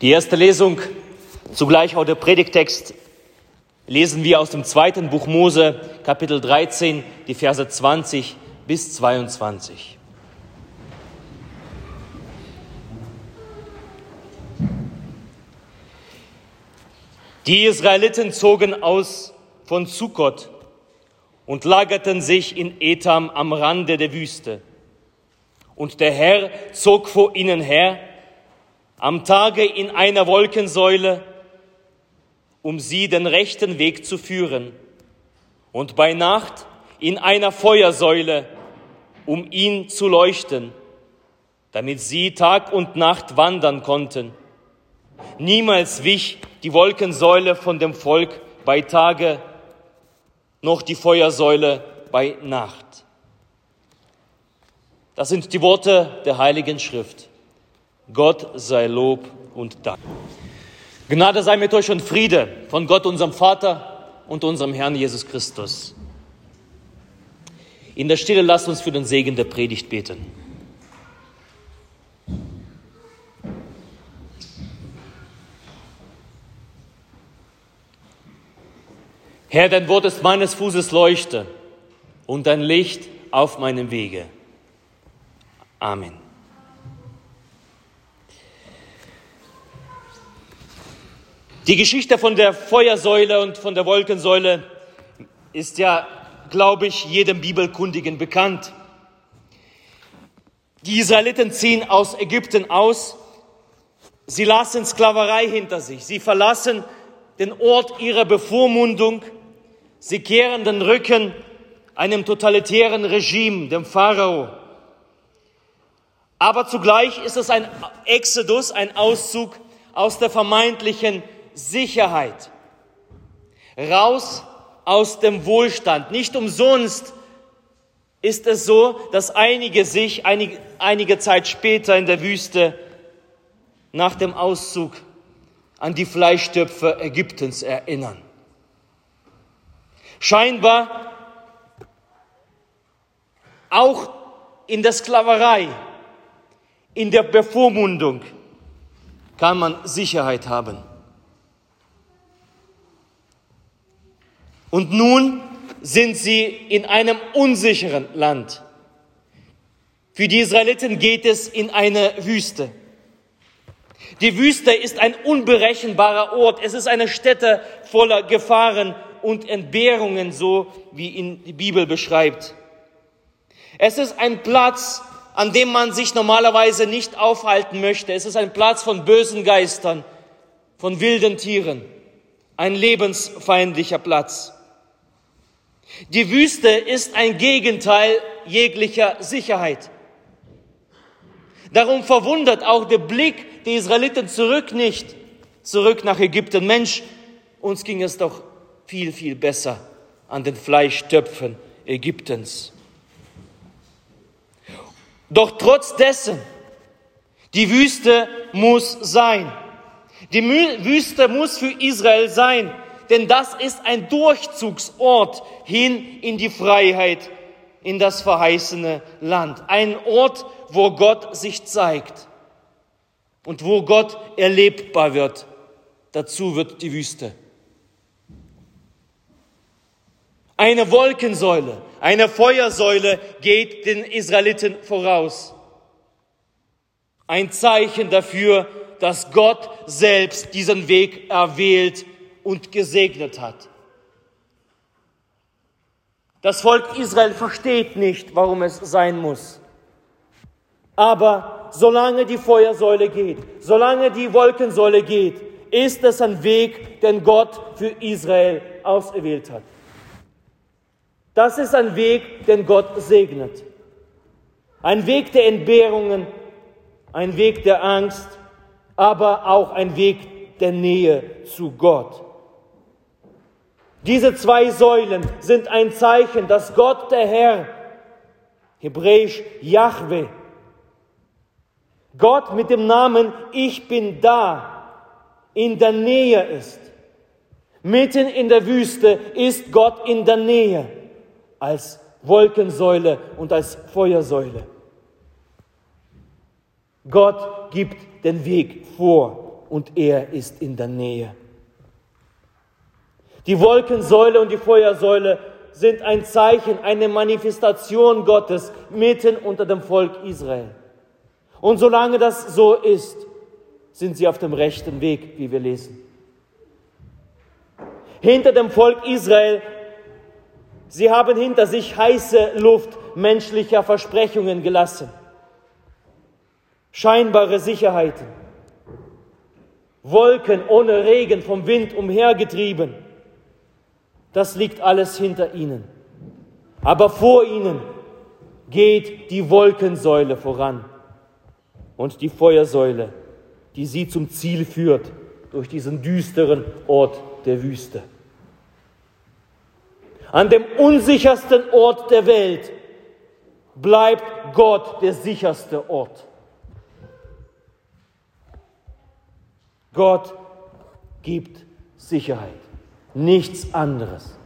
Die erste Lesung, zugleich auch der Predigtext, lesen wir aus dem zweiten Buch Mose, Kapitel 13, die Verse 20 bis 22. Die Israeliten zogen aus von Sukkot und lagerten sich in Etam am Rande der Wüste. Und der Herr zog vor ihnen her, am Tage in einer Wolkensäule, um sie den rechten Weg zu führen, und bei Nacht in einer Feuersäule, um ihn zu leuchten, damit sie Tag und Nacht wandern konnten. Niemals wich die Wolkensäule von dem Volk bei Tage, noch die Feuersäule bei Nacht. Das sind die Worte der Heiligen Schrift. Gott sei Lob und Dank. Gnade sei mit euch und Friede von Gott, unserem Vater und unserem Herrn Jesus Christus. In der Stille lasst uns für den Segen der Predigt beten. Herr, dein Wort ist meines Fußes Leuchte und dein Licht auf meinem Wege. Amen. Die Geschichte von der Feuersäule und von der Wolkensäule ist ja, glaube ich, jedem Bibelkundigen bekannt. Die Israeliten ziehen aus Ägypten aus. Sie lassen Sklaverei hinter sich. Sie verlassen den Ort ihrer Bevormundung Sie kehren den Rücken einem totalitären Regime, dem Pharao. Aber zugleich ist es ein Exodus, ein Auszug aus der vermeintlichen Sicherheit. Raus aus dem Wohlstand. Nicht umsonst ist es so, dass einige sich einige, einige Zeit später in der Wüste nach dem Auszug an die Fleischtöpfe Ägyptens erinnern. Scheinbar auch in der Sklaverei, in der Bevormundung kann man Sicherheit haben. Und nun sind sie in einem unsicheren Land. Für die Israeliten geht es in eine Wüste. Die Wüste ist ein unberechenbarer Ort. Es ist eine Stätte voller Gefahren und Entbehrungen, so wie ihn die Bibel beschreibt. Es ist ein Platz, an dem man sich normalerweise nicht aufhalten möchte. Es ist ein Platz von bösen Geistern, von wilden Tieren, ein lebensfeindlicher Platz. Die Wüste ist ein Gegenteil jeglicher Sicherheit. Darum verwundert auch der Blick der Israeliten zurück nicht, zurück nach Ägypten. Mensch, uns ging es doch viel, viel besser an den Fleischtöpfen Ägyptens. Doch trotz dessen, die Wüste muss sein. Die Wüste muss für Israel sein, denn das ist ein Durchzugsort hin in die Freiheit, in das verheißene Land. Ein Ort, wo Gott sich zeigt und wo Gott erlebbar wird. Dazu wird die Wüste. Eine Wolkensäule, eine Feuersäule geht den Israeliten voraus. Ein Zeichen dafür, dass Gott selbst diesen Weg erwählt und gesegnet hat. Das Volk Israel versteht nicht, warum es sein muss. Aber solange die Feuersäule geht, solange die Wolkensäule geht, ist es ein Weg, den Gott für Israel auserwählt hat. Das ist ein Weg, den Gott segnet. Ein Weg der Entbehrungen, ein Weg der Angst, aber auch ein Weg der Nähe zu Gott. Diese zwei Säulen sind ein Zeichen, dass Gott der Herr, hebräisch Yahweh, Gott mit dem Namen Ich bin da, in der Nähe ist. Mitten in der Wüste ist Gott in der Nähe als Wolkensäule und als Feuersäule. Gott gibt den Weg vor. und er ist in der Nähe. Die Wolkensäule und die Feuersäule sind ein Zeichen, eine Manifestation Gottes mitten unter dem Volk Israel. Und solange das so ist, sind sie auf dem rechten Weg, wie wir lesen. Hinter dem Volk Israel, sie haben hinter sich heiße Luft menschlicher Versprechungen gelassen, scheinbare Sicherheiten, Wolken ohne Regen vom Wind umhergetrieben. Das liegt alles hinter ihnen. Aber vor ihnen geht die Wolkensäule voran und die Feuersäule, die sie zum Ziel führt durch diesen düsteren Ort der Wüste. An dem unsichersten Ort der Welt bleibt Gott der sicherste Ort. Gott gibt Sicherheit, nichts anderes.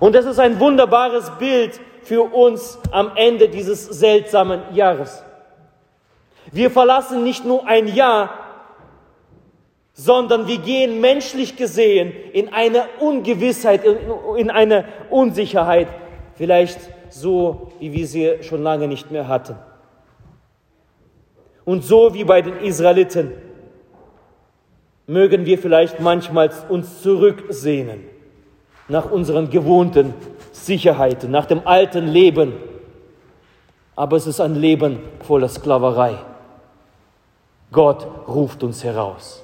Und das ist ein wunderbares Bild für uns am Ende dieses seltsamen Jahres. Wir verlassen nicht nur ein Jahr, sondern wir gehen menschlich gesehen in eine Ungewissheit, in eine Unsicherheit, vielleicht so, wie wir sie schon lange nicht mehr hatten. Und so wie bei den Israeliten mögen wir vielleicht manchmal uns zurücksehnen nach unseren gewohnten Sicherheiten, nach dem alten Leben. Aber es ist ein Leben voller Sklaverei. Gott ruft uns heraus.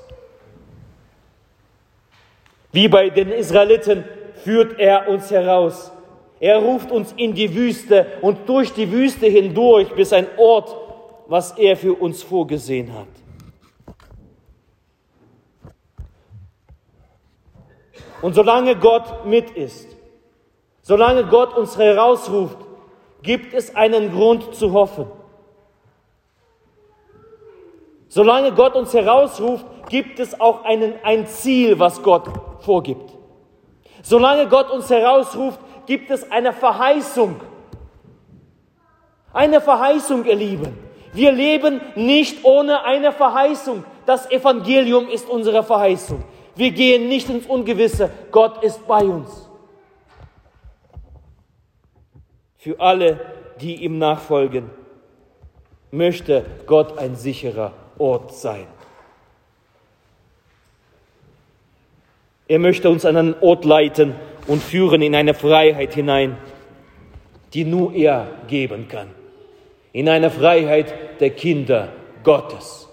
Wie bei den Israeliten führt er uns heraus. Er ruft uns in die Wüste und durch die Wüste hindurch bis ein Ort, was er für uns vorgesehen hat. Und solange Gott mit ist, solange Gott uns herausruft, gibt es einen Grund zu hoffen. Solange Gott uns herausruft, gibt es auch einen, ein Ziel, was Gott vorgibt. Solange Gott uns herausruft, gibt es eine Verheißung. Eine Verheißung, ihr Lieben. Wir leben nicht ohne eine Verheißung. Das Evangelium ist unsere Verheißung. Wir gehen nicht ins Ungewisse. Gott ist bei uns. Für alle, die ihm nachfolgen, möchte Gott ein sicherer Ort sein. Er möchte uns an einen Ort leiten und führen in eine Freiheit hinein, die nur er geben kann. In eine Freiheit der Kinder Gottes.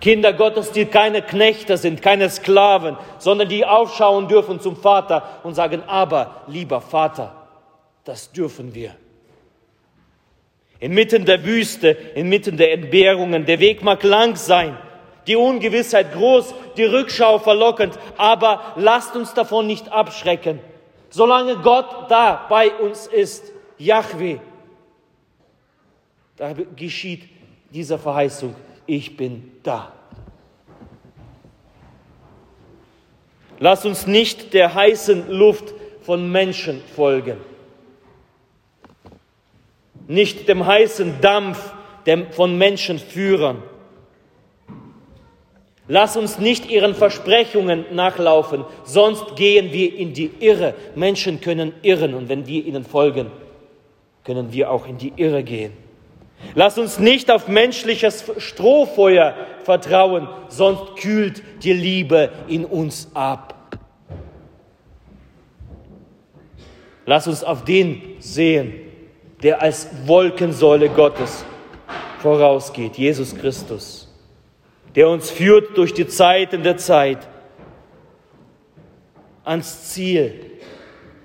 Kinder Gottes, die keine Knechte sind, keine Sklaven, sondern die aufschauen dürfen zum Vater und sagen, aber lieber Vater, das dürfen wir. Inmitten der Wüste, inmitten der Entbehrungen, der Weg mag lang sein, die Ungewissheit groß, die Rückschau verlockend, aber lasst uns davon nicht abschrecken. Solange Gott da bei uns ist, Yahweh, da geschieht diese Verheißung, ich bin da. Lass uns nicht der heißen Luft von Menschen folgen nicht dem heißen Dampf von Menschenführern. Lass uns nicht ihren Versprechungen nachlaufen, sonst gehen wir in die Irre. Menschen können irren und wenn wir ihnen folgen, können wir auch in die Irre gehen. Lass uns nicht auf menschliches Strohfeuer vertrauen, sonst kühlt die Liebe in uns ab. Lass uns auf den sehen, der als Wolkensäule Gottes vorausgeht, Jesus Christus, der uns führt durch die Zeiten der Zeit ans Ziel,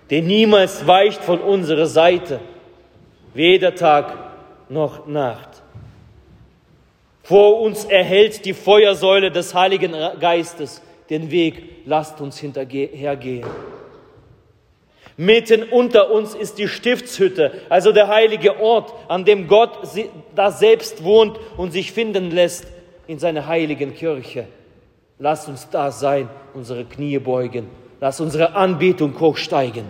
der niemals weicht von unserer Seite, weder Tag noch Nacht. Vor uns erhält die Feuersäule des Heiligen Geistes den Weg, lasst uns hinterhergehen. Mitten unter uns ist die Stiftshütte, also der heilige Ort, an dem Gott da selbst wohnt und sich finden lässt in seiner heiligen Kirche. Lass uns da sein, unsere Knie beugen. Lass unsere Anbetung hochsteigen.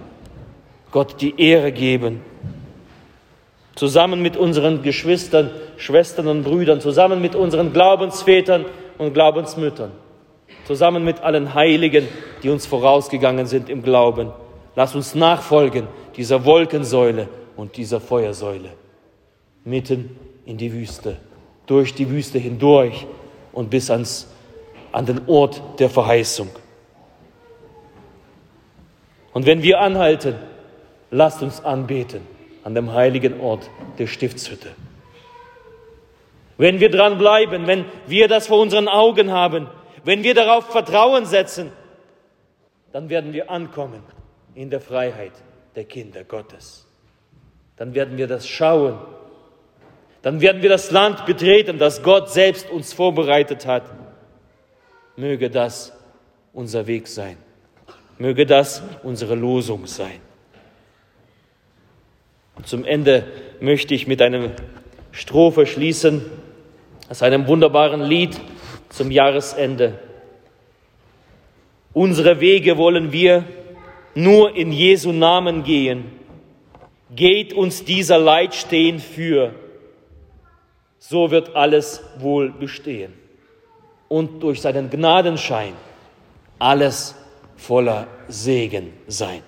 Gott die Ehre geben. Zusammen mit unseren Geschwistern, Schwestern und Brüdern, zusammen mit unseren Glaubensvätern und Glaubensmüttern, zusammen mit allen Heiligen, die uns vorausgegangen sind im Glauben. Lass uns nachfolgen dieser Wolkensäule und dieser Feuersäule mitten in die Wüste, durch die Wüste hindurch und bis ans, an den Ort der Verheißung. Und wenn wir anhalten, lasst uns anbeten an dem heiligen Ort der Stiftshütte. Wenn wir dran bleiben, wenn wir das vor unseren Augen haben, wenn wir darauf Vertrauen setzen, dann werden wir ankommen in der Freiheit der Kinder Gottes. Dann werden wir das schauen. Dann werden wir das Land betreten, das Gott selbst uns vorbereitet hat. Möge das unser Weg sein. Möge das unsere Losung sein. Zum Ende möchte ich mit einer Strophe schließen, aus einem wunderbaren Lied zum Jahresende. Unsere Wege wollen wir nur in Jesu Namen gehen. Geht uns dieser Leid stehen für, so wird alles wohl bestehen. Und durch seinen Gnadenschein alles voller Segen sein.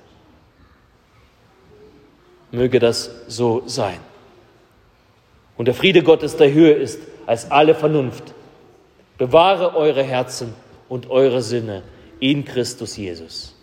Möge das so sein. Und der Friede Gottes, der höher ist als alle Vernunft, bewahre eure Herzen und eure Sinne in Christus Jesus.